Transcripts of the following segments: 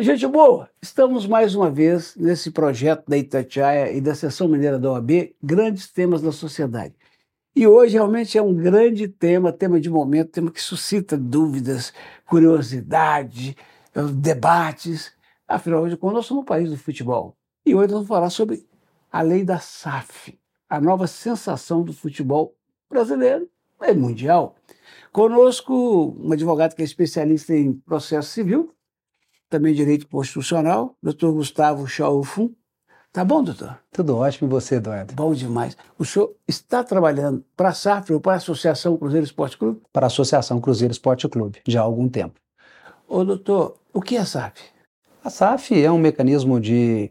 Gente boa, estamos mais uma vez nesse projeto da Itatiaia e da Seção Mineira da OAB, grandes temas da sociedade. E hoje realmente é um grande tema, tema de momento, tema que suscita dúvidas, curiosidade, debates. Afinal de contas, nós somos um país do futebol. E hoje nós vamos falar sobre a lei da SAF, a nova sensação do futebol brasileiro e mundial. Conosco, um advogado que é especialista em processo civil, também direito constitucional, doutor Gustavo Chaufun. Tá bom, doutor? Tudo ótimo e você, Eduardo? Bom demais. O senhor está trabalhando para a SAF ou para a Associação Cruzeiro Esporte Clube? Para a Associação Cruzeiro Esporte Clube, já há algum tempo. Ô, doutor, o que é a SAF? A SAF é um mecanismo de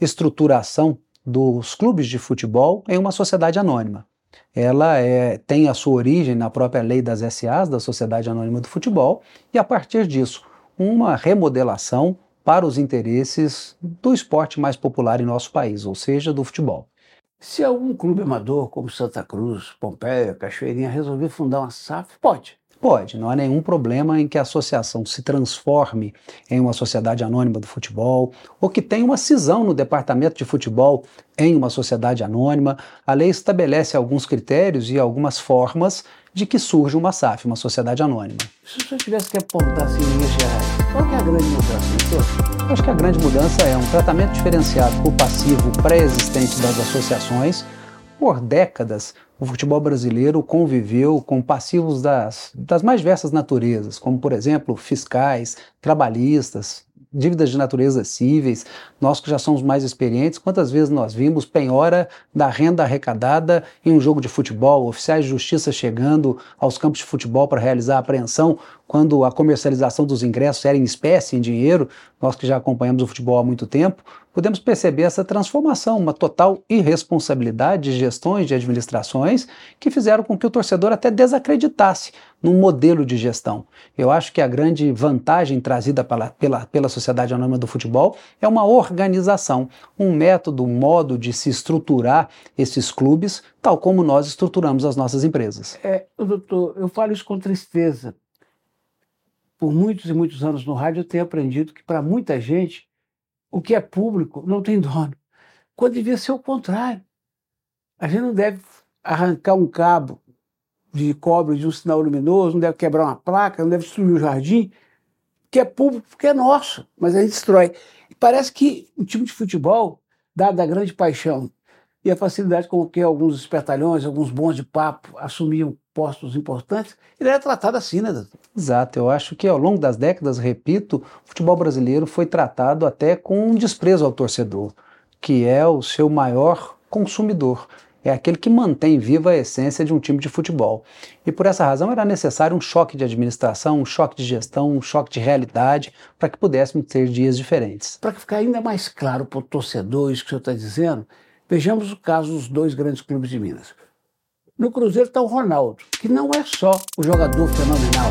estruturação dos clubes de futebol em uma sociedade anônima. Ela é, tem a sua origem na própria lei das SAs, da Sociedade Anônima do Futebol, e a partir disso, uma remodelação para os interesses do esporte mais popular em nosso país, ou seja, do futebol. Se algum clube amador, como Santa Cruz, Pompeia, Cachoeirinha, resolver fundar uma SAF, pode. Pode, não há nenhum problema em que a associação se transforme em uma sociedade anônima do futebol ou que tenha uma cisão no departamento de futebol em uma sociedade anônima. A lei estabelece alguns critérios e algumas formas de que surge uma SAF, uma sociedade anônima. Se o senhor tivesse que apontar assim, em gerais, qual é a grande mudança? Eu acho que a grande mudança é um tratamento diferenciado por passivo pré-existente das associações. Por décadas, o futebol brasileiro conviveu com passivos das, das mais diversas naturezas, como, por exemplo, fiscais, trabalhistas, dívidas de natureza cíveis, nós que já somos mais experientes, quantas vezes nós vimos penhora da renda arrecadada em um jogo de futebol, oficiais de justiça chegando aos campos de futebol para realizar a apreensão, quando a comercialização dos ingressos era em espécie, em dinheiro, nós que já acompanhamos o futebol há muito tempo, podemos perceber essa transformação, uma total irresponsabilidade de gestões, de administrações, que fizeram com que o torcedor até desacreditasse num modelo de gestão. Eu acho que a grande vantagem trazida pela, pela, pela Sociedade Anônima do Futebol é uma organização, um método, um modo de se estruturar esses clubes, tal como nós estruturamos as nossas empresas. É, doutor, eu falo isso com tristeza. Por muitos e muitos anos no rádio, eu tenho aprendido que para muita gente o que é público não tem dono. Quando devia ser o contrário. A gente não deve arrancar um cabo de cobre de um sinal luminoso, não deve quebrar uma placa, não deve destruir o jardim, que é público, porque é nosso, mas a gente destrói. E parece que o time de futebol, dada a grande paixão e a facilidade com que alguns espertalhões, alguns bons de papo assumiam postos importantes, ele era tratado assim, né, doutor? Exato, eu acho que ao longo das décadas, repito, o futebol brasileiro foi tratado até com um desprezo ao torcedor, que é o seu maior consumidor. É aquele que mantém viva a essência de um time de futebol. E por essa razão era necessário um choque de administração, um choque de gestão, um choque de realidade, para que pudéssemos ter dias diferentes. Para ficar ainda mais claro para o torcedor isso que o senhor está dizendo, vejamos o caso dos dois grandes clubes de Minas. No Cruzeiro está o Ronaldo, que não é só o jogador fenomenal,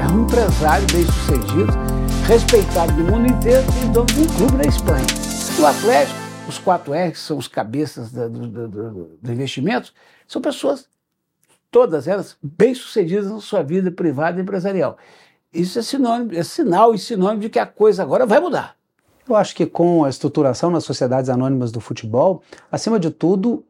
é um empresário bem sucedido, respeitado no mundo inteiro e dono de um clube na Espanha. No Atlético, os quatro R, que são os cabeças do, do, do, do investimento, são pessoas, todas elas, bem sucedidas na sua vida privada e empresarial. Isso é, sinônimo, é sinal e sinônimo de que a coisa agora vai mudar. Eu acho que com a estruturação nas sociedades anônimas do futebol, acima de tudo,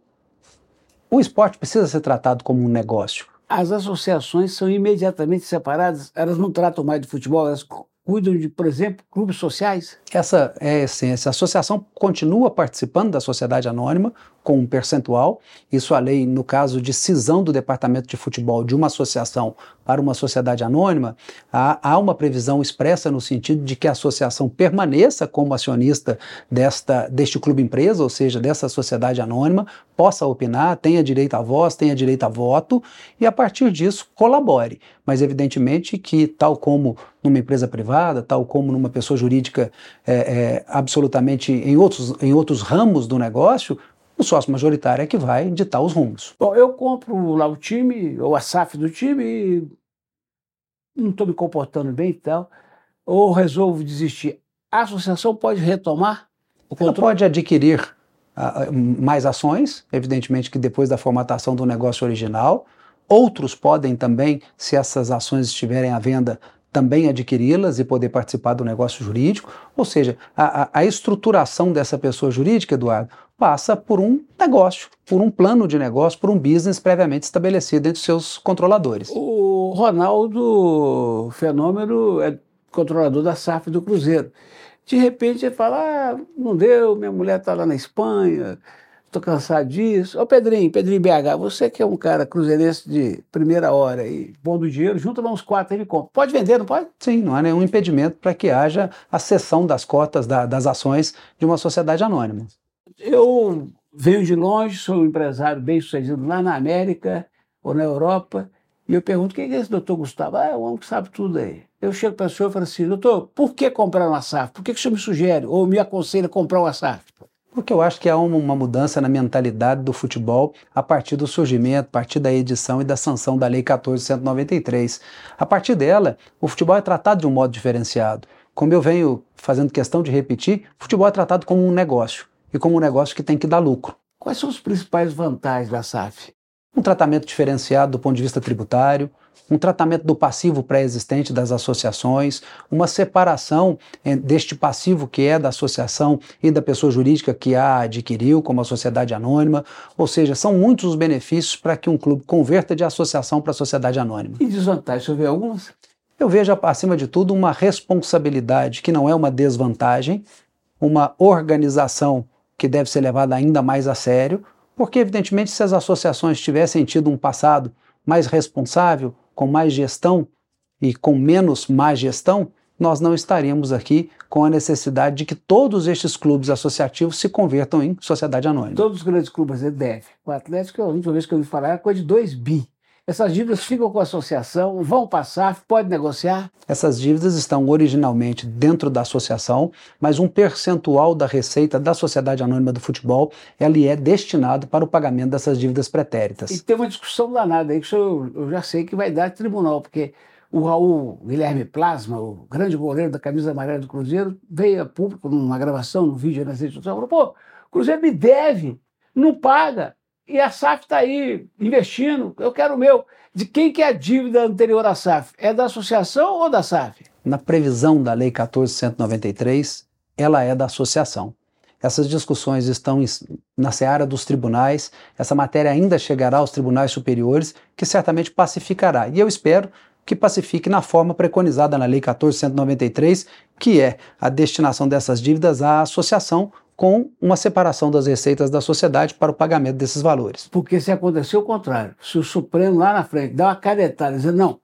o esporte precisa ser tratado como um negócio. As associações são imediatamente separadas, elas não tratam mais de futebol, elas cuidam de, por exemplo, clubes sociais? Essa é a essência. A associação continua participando da sociedade anônima com um percentual. Isso a lei, no caso de cisão do departamento de futebol de uma associação para uma sociedade anônima, há, há uma previsão expressa no sentido de que a associação permaneça como acionista desta, deste clube empresa, ou seja, dessa sociedade anônima, possa opinar, tenha direito à voz, tenha direito a voto e a partir disso colabore. Mas evidentemente que, tal como numa empresa privada, tal como numa pessoa jurídica é, é, absolutamente em outros, em outros ramos do negócio, o sócio majoritário é que vai ditar os rumos. Bom, eu compro lá o time, ou a SAF do time, e não estou me comportando bem e tal, ou resolvo desistir. A associação pode retomar o controle? Ela pode adquirir uh, mais ações, evidentemente que depois da formatação do negócio original. Outros podem também, se essas ações estiverem à venda, também adquiri-las e poder participar do negócio jurídico. Ou seja, a, a, estruturação dessa pessoa jurídica, Eduardo, passa por um negócio, por um plano de negócio, por um business previamente estabelecido entre seus controladores. O Ronaldo Fenômeno é controlador da SAF do Cruzeiro. De repente ele fala: ah, não deu, minha mulher está lá na Espanha, estou cansado disso. Ô Pedrinho, Pedrinho BH, você que é um cara cruzeirense de primeira hora e bom do dinheiro, junta lá uns quatro e me compra. Pode vender, não pode? Sim, não há nenhum impedimento para que haja a cessão das cotas da, das ações de uma sociedade anônima. Eu venho de longe, sou um empresário bem sucedido lá na América ou na Europa, e eu pergunto: quem é esse doutor Gustavo? Ah, é um homem que sabe tudo aí. Eu chego para o senhor e falo assim: doutor, por que comprar uma SAF? Por que, que o senhor me sugere ou me aconselha a comprar uma SAF? Porque eu acho que há uma, mudança na mentalidade do futebol a partir do surgimento, a partir da edição e da sanção da Lei 1493. A partir dela, o futebol é tratado de um modo diferenciado. Como eu venho fazendo questão de repetir, o futebol é tratado como um negócio e como um negócio que tem que dar lucro. Quais são as principais vantagens da SAF? Um tratamento diferenciado do ponto de vista tributário, um tratamento do passivo pré-existente das associações, uma separação eh, deste passivo que é da associação e da pessoa jurídica que a adquiriu, como a sociedade anônima, ou seja, são muitos os benefícios para que um clube converta de associação para sociedade anônima. E desvantagens, você vê algumas? Eu vejo, acima de tudo, uma responsabilidade que não é uma desvantagem, uma organização que deve ser levada ainda mais a sério, porque, evidentemente, se as associações tivessem tido um passado mais responsável, com mais gestão e com menos má gestão, nós não estaríamos aqui com a necessidade de que todos estes clubes associativos se convertam em sociedade anônima. Todos os grandes clubes devem. O Atlético, a última vez que eu ouvi falar, era coisa de 2 bi. Essas dívidas ficam com a associação, vão passar, pode negociar? Essas dívidas estão originalmente dentro da associação, mas um percentual da receita da Sociedade Anônima do Futebol ele é destinado para o pagamento dessas dívidas pretéritas. E tem uma discussão danada aí que eu, eu já sei que vai dar tribunal, porque o Raul Guilherme Plasma, o grande goleiro da camisa amarela do Cruzeiro, veio a público numa gravação, num vídeo nas redes sociais, falou: pô, o Cruzeiro me deve, não paga. E a SAF está aí investindo, eu quero o meu. De quem que é a dívida anterior à SAF? É da associação ou da SAF? Na previsão da Lei 1493, ela é da associação. Essas discussões estão na seara dos tribunais, essa matéria ainda chegará aos tribunais superiores, que certamente pacificará. E eu espero que pacifique na forma preconizada na Lei 1493, que é a destinação dessas dívidas à associação com uma separação das receitas da sociedade para o pagamento desses valores. Porque se acontecer o contrário, se o Supremo lá na frente dá uma canetada e dizer, não,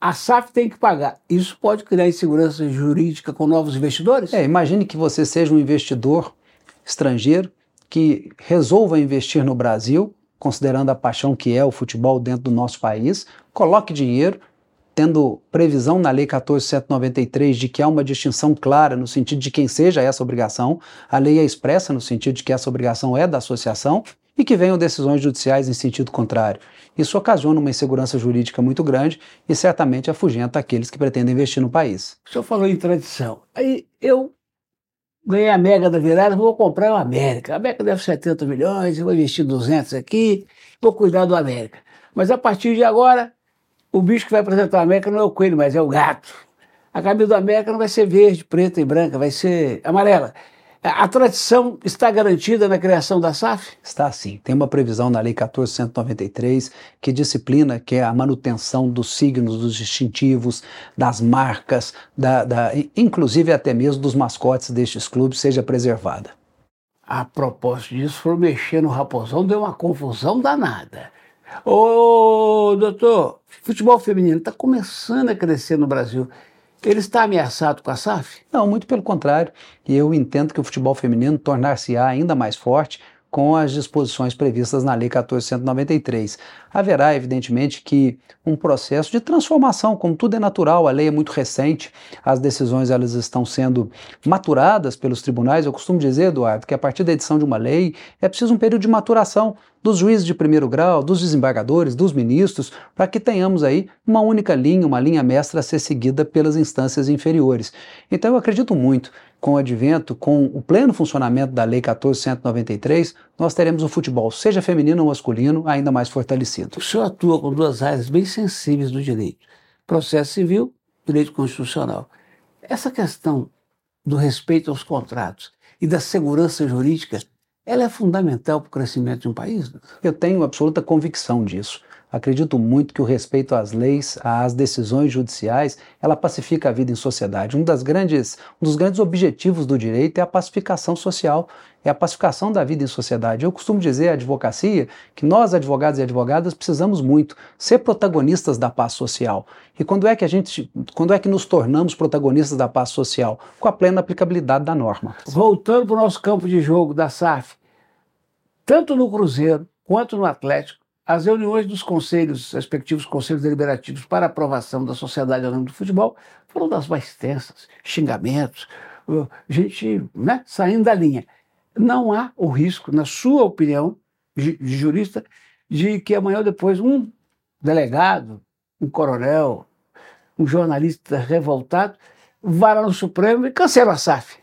a SAF tem que pagar, isso pode criar insegurança jurídica com novos investidores? É, imagine que você seja um investidor estrangeiro que resolva investir no Brasil, considerando a paixão que é o futebol dentro do nosso país, coloque dinheiro, tendo previsão na Lei 1493 de que há uma distinção clara no sentido de quem seja essa obrigação, a lei é expressa no sentido de que essa obrigação é da associação e que venham decisões judiciais em sentido contrário. Isso ocasiona uma insegurança jurídica muito grande e certamente afugenta aqueles que pretendem investir no país. O senhor falou em tradição. Aí eu ganhei a Mega da virada, vou comprar o América. A América deve 70 milhões, eu vou investir 200 aqui, vou cuidar do América. Mas a partir de agora, o bicho que vai apresentar a América não é o coelho, mas é o gato. A camisa da América não vai ser verde, preta e branca, vai ser amarela. A tradição está garantida na criação da SAF? Está sim. Tem uma previsão na Lei 1493 que disciplina que é a manutenção dos signos, dos distintivos, das marcas, da, da, inclusive até mesmo dos mascotes destes clubes, seja preservada. A propósito disso, for mexer no raposão, deu uma confusão danada. Ô, doutor, futebol feminino está começando a crescer no Brasil. Ele está ameaçado com a SAF? Não, muito pelo contrário. Eu entendo que o futebol feminino tornar-se-á ainda mais forte com as disposições previstas na Lei 1493. Haverá, evidentemente, que um processo de transformação, como tudo é natural, a lei é muito recente, as decisões elas estão sendo maturadas pelos tribunais. Eu costumo dizer, Eduardo, que a partir da edição de uma lei é preciso um período de maturação dos juízes de primeiro grau, dos desembargadores, dos ministros, para que tenhamos aí uma única linha, uma linha mestra a ser seguida pelas instâncias inferiores. Então eu acredito muito com o advento, com o pleno funcionamento da Lei 1493, nós teremos o futebol, seja feminino ou masculino, ainda mais fortalecido. O senhor atua com duas áreas bem sensíveis do direito: processo civil direito constitucional. Essa questão do respeito aos contratos e da segurança jurídica, ela é fundamental para o crescimento de um país? Eu tenho absoluta convicção disso. Acredito muito que o respeito às leis, às decisões judiciais, ela pacifica a vida em sociedade. Um, das grandes, um dos grandes objetivos do direito é a pacificação social, é a pacificação da vida em sociedade. Eu costumo dizer à advocacia que nós, advogados e advogadas, precisamos muito ser protagonistas da paz social. E quando é que a gente, quando é que nos tornamos protagonistas da paz social? Com a plena aplicabilidade da norma. Voltando para o nosso campo de jogo da SAF, tanto no Cruzeiro quanto no Atlético, as reuniões dos conselhos, respectivos conselhos deliberativos para aprovação da Sociedade Anônima do Futebol foram das mais tensas, xingamentos, gente né, saindo da linha. Não há o risco, na sua opinião, de jurista, de que amanhã ou depois um delegado, um coronel, um jornalista revoltado vá lá no Supremo e cancela a SAF.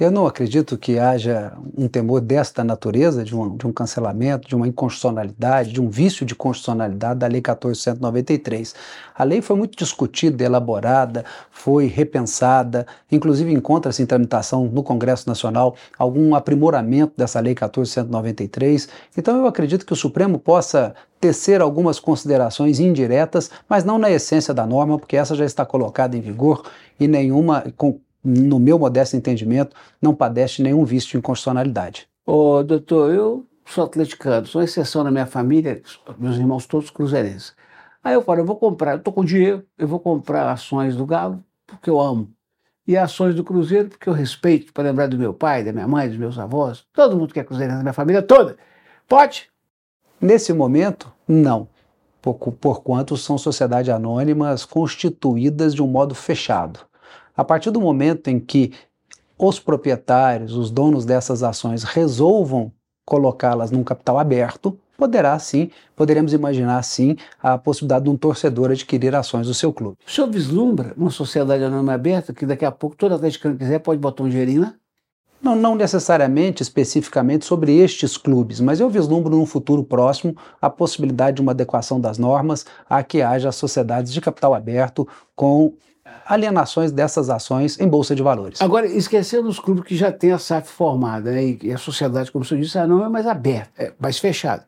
Eu não acredito que haja um temor desta natureza, de um, de um cancelamento, de uma inconstitucionalidade, de um vício de constitucionalidade da Lei 1493. A lei foi muito discutida, elaborada, foi repensada, inclusive encontra-se em tramitação no Congresso Nacional algum aprimoramento dessa Lei 1493. Então eu acredito que o Supremo possa tecer algumas considerações indiretas, mas não na essência da norma, porque essa já está colocada em vigor e nenhuma. Com, no meu modesto entendimento, não padece nenhum vício de inconstitucionalidade. Ô, doutor, eu sou atleticano, sou exceção na minha família, meus irmãos todos cruzeirenses. Aí eu falo, eu vou comprar, eu estou com dinheiro, eu vou comprar ações do Galo, porque eu amo. E ações do Cruzeiro, porque eu respeito, para lembrar do meu pai, da minha mãe, dos meus avós, todo mundo que é cruzeirense, da minha família toda. Pode? Nesse momento, não. Por, por quanto são sociedades anônimas constituídas de um modo fechado. A partir do momento em que os proprietários, os donos dessas ações resolvam colocá-las num capital aberto, poderá sim, poderemos imaginar sim a possibilidade de um torcedor adquirir ações do seu clube. O senhor vislumbra uma sociedade anônima aberta que daqui a pouco todo atleticano que quiser pode botar um dinheirinho lá? Não, não necessariamente especificamente sobre estes clubes, mas eu vislumbro num futuro próximo a possibilidade de uma adequação das normas a que haja sociedades de capital aberto com alienações dessas ações em bolsa de valores. Agora, esquecendo os clubes que já têm a SAF formada, né, e a sociedade, como o senhor disse, não é mais aberta, é mais fechada.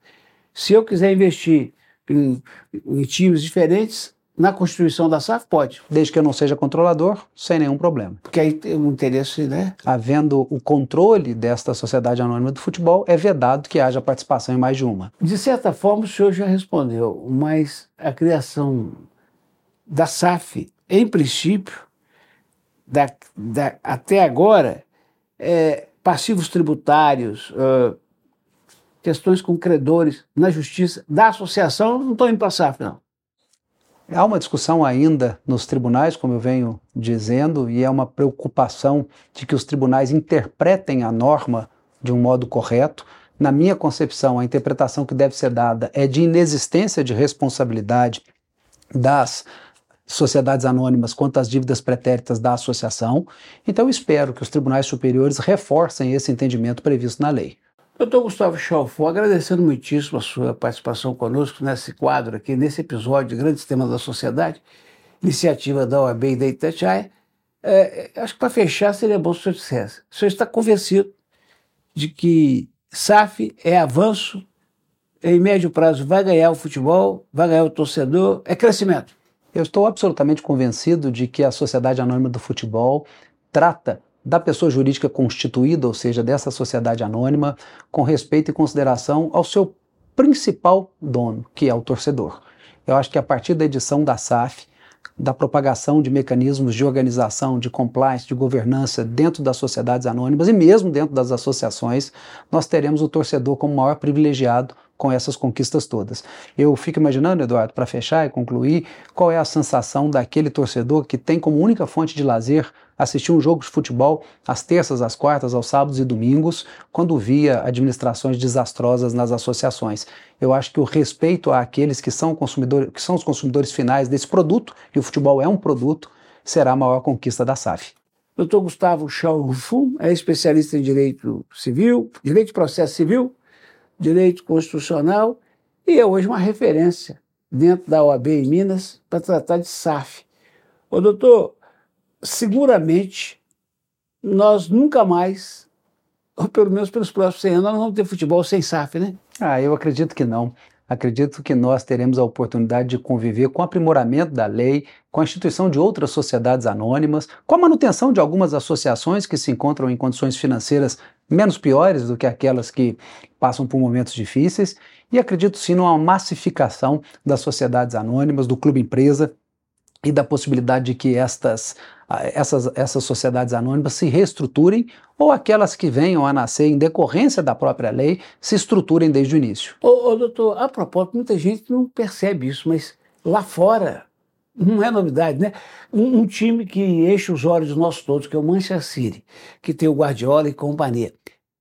Se eu quiser investir em, em times diferentes, na constituição da SAF pode. Desde que eu não seja controlador, sem nenhum problema. Porque aí tem um interesse, né? Havendo o controle desta sociedade anônima do futebol, é vedado que haja participação em mais de uma. De certa forma, o senhor já respondeu, mas a criação da SAF em princípio, da, da, até agora, é, passivos tributários, questões com credores na justiça da associação não estão indo para a SAF, não. Há uma discussão ainda nos tribunais, como eu venho dizendo, e é uma preocupação de que os tribunais interpretem a norma de um modo correto. Na minha concepção, a interpretação que deve ser dada é de inexistência de responsabilidade das sociedades anônimas quanto às dívidas pretéritas da associação. Então, espero que os tribunais superiores reforcem esse entendimento previsto na lei. Doutor Gustavo Chalfon, agradecendo muitíssimo a sua participação conosco nesse quadro aqui, nesse episódio de Grandes Temas da Sociedade, iniciativa da OAB e da Itatiaia. É, acho que para fechar seria bom se o senhor dissesse. O senhor está convencido de que SAF é avanço, em médio prazo vai ganhar o futebol, vai ganhar o torcedor, é crescimento? Eu estou absolutamente convencido de que a Sociedade Anônima do Futebol trata da pessoa jurídica constituída, ou seja, dessa sociedade anônima, com respeito e consideração ao seu principal dono, que é o torcedor. Eu acho que a partir da edição da SAF, da propagação de mecanismos de organização, de compliance, de governança dentro das sociedades anônimas e mesmo dentro das associações, nós teremos o torcedor como maior privilegiado com essas conquistas todas. Eu fico imaginando, Eduardo, para fechar e concluir, qual é a sensação daquele torcedor que tem como única fonte de lazer assistir um jogo de futebol às terças, às quartas, aos sábados e domingos, quando via administrações desastrosas nas associações. Eu acho que o respeito àqueles que são, que são os consumidores finais desse produto, e o futebol é um produto, será a maior conquista da SAF. Dr. Gustavo Schauffum é especialista em direito civil, direito de processo civil, direito constitucional e é hoje uma referência dentro da OAB em Minas para tratar de SAF. Ô, doutor, seguramente nós nunca mais, ou pelo menos pelos próximos 100 anos, nós vamos ter futebol sem SAF, né? Ah, eu acredito que não. Acredito que nós teremos a oportunidade de conviver com o aprimoramento da lei, com a instituição de outras sociedades anônimas, com a manutenção de algumas associações que se encontram em condições financeiras menos piores do que aquelas que passam por momentos difíceis, e acredito sim numa massificação das sociedades anônimas, do clube empresa, e da possibilidade de que estas, essas, essas sociedades anônimas se reestruturem ou aquelas que venham a nascer em decorrência da própria lei se estruturem desde o início. Ô, ô doutor, a propósito, muita gente não percebe isso, mas lá fora não é novidade, né? Um, um, time que enche os olhos nós todos, que é o Manchester City, que tem o Guardiola e companhia,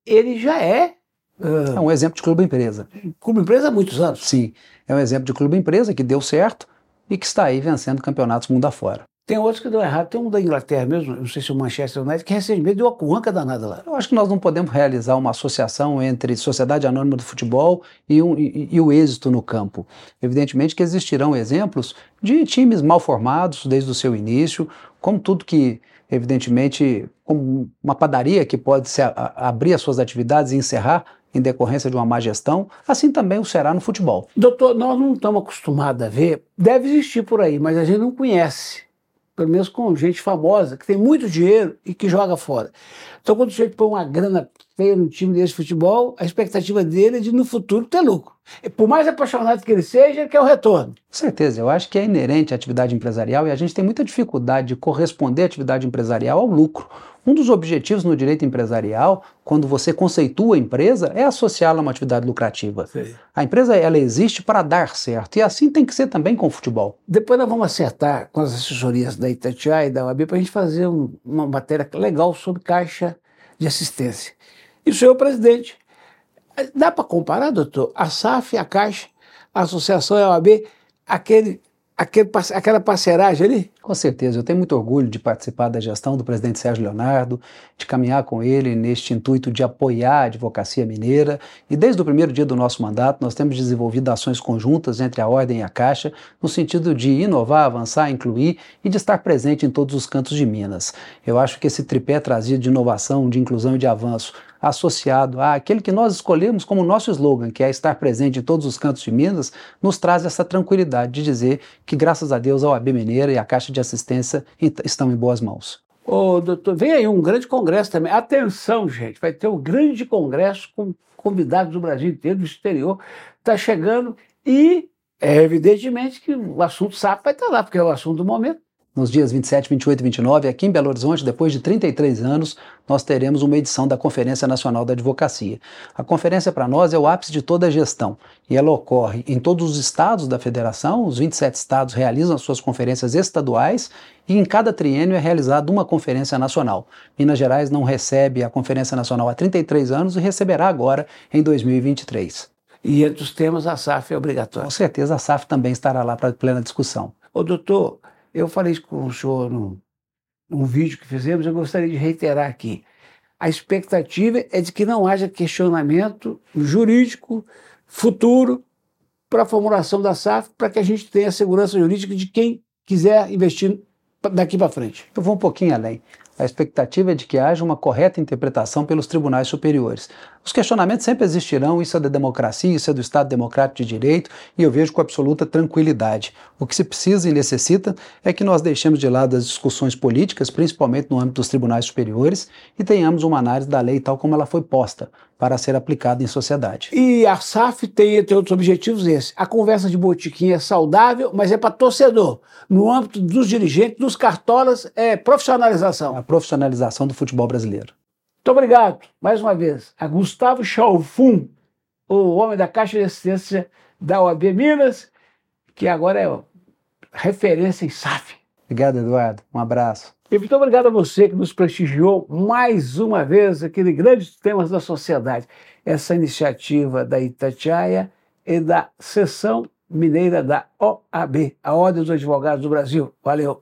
ele já é. Uh, é um exemplo de clube empresa. Clube empresa há muitos anos. Sim, é um exemplo de clube empresa que deu certo e que está aí vencendo campeonatos mundo afora. Tem outros que deu errado. Tem um da Inglaterra mesmo, não sei se o Manchester United, que recentemente deu uma cuanca danada lá. Eu acho que nós não podemos realizar uma associação entre Sociedade Anônima do Futebol e, um, e, e, o êxito no campo. Evidentemente que existirão exemplos de times mal formados desde o seu início, como tudo que, evidentemente, como uma padaria que pode se a, a, abrir as suas atividades e encerrar em decorrência de uma má gestão, assim também o será no futebol. Doutor, nós não estamos acostumados a ver, deve existir por aí, mas a gente não conhece. Pelo menos com gente famosa, que tem muito dinheiro e que joga fora. Então, quando o sujeito põe uma grana feia no time desse futebol, a expectativa dele é de no futuro ter lucro. E por mais apaixonado que ele seja, ele quer o retorno. Com certeza, eu acho que é inerente à atividade empresarial e a gente tem muita dificuldade de corresponder à atividade empresarial ao lucro. Um dos objetivos no direito empresarial, quando você conceitua a empresa, é associá-la a uma atividade lucrativa. Sim. A empresa ela existe para dar certo e assim tem que ser também com o futebol. Depois nós vamos acertar com as assessorias da Itatiaia e da UAB para a gente fazer um, uma matéria legal sobre caixa de assistência. E o senhor presidente, dá para comparar, doutor, a SAF, a Caixa, a Associação e a OAB, aquele aquele, aquela parceragem ali? Com certeza, eu tenho muito orgulho de participar da gestão do presidente Sérgio Leonardo, de caminhar com ele neste intuito de apoiar a advocacia mineira. E desde o primeiro dia do nosso mandato, nós temos desenvolvido ações conjuntas entre a Ordem e a Caixa, no sentido de inovar, avançar, incluir e de estar presente em todos os cantos de Minas. Eu acho que esse tripé trazido de inovação, de inclusão e de avanço associado àquele que nós escolhemos como nosso slogan, que é estar presente em todos os cantos de Minas, nos traz essa tranquilidade de dizer que, graças a Deus, a OAB Mineira e a Caixa de Assistência estão em boas mãos. Ô, doutor, vem aí um grande congresso também. Atenção, gente, vai ter um grande congresso com convidados do Brasil inteiro, do exterior. Está chegando e é evidentemente que o assunto SAP vai estar lá, porque é o assunto do momento nos dias 27, 28 e 29, aqui em Belo Horizonte, depois de 33 anos, nós teremos uma edição da Conferência Nacional da Advocacia. A conferência para nós é o ápice de toda a gestão e ela ocorre em todos os estados da federação, os 27 estados realizam as suas conferências estaduais e em cada triênio é realizada uma conferência nacional. Minas Gerais não recebe a Conferência Nacional há 33 anos e receberá agora em 2023. E entre os temas, a SAF é obrigatória. Com certeza, a SAF também estará lá para plena discussão. Ô, doutor, eu falei isso com o senhor num, num vídeo que fizemos, eu gostaria de reiterar aqui. A expectativa é de que não haja questionamento jurídico futuro para a formulação da SAF, para que a gente tenha segurança jurídica de quem quiser investir daqui para frente. Eu vou um pouquinho além. A expectativa é de que haja uma correta interpretação pelos tribunais superiores. Os questionamentos sempre existirão, isso é da democracia, isso é do Estado Democrático de Direito, e eu vejo com absoluta tranquilidade. O que se precisa e necessita é que nós deixemos de lado as discussões políticas, principalmente no âmbito dos tribunais superiores, e tenhamos uma análise da lei tal como ela foi posta, para ser aplicada em sociedade. E a SAF tem, entre outros objetivos, esse. A conversa de botiquim é saudável, mas é para torcedor. No âmbito dos dirigentes, dos cartolas, é profissionalização. A profissionalização do futebol brasileiro. Muito obrigado, mais uma vez, a Gustavo Chalfun, o homem da Caixa de Assistência da OAB Minas, que agora é referência em SAF. Obrigado, Eduardo. Um abraço. E muito obrigado a você que nos prestigiou mais uma vez aquele Grandes Temas da Sociedade, essa iniciativa da Itatiaia e da Seção Mineira da OAB, a Ordem dos Advogados do Brasil. Valeu!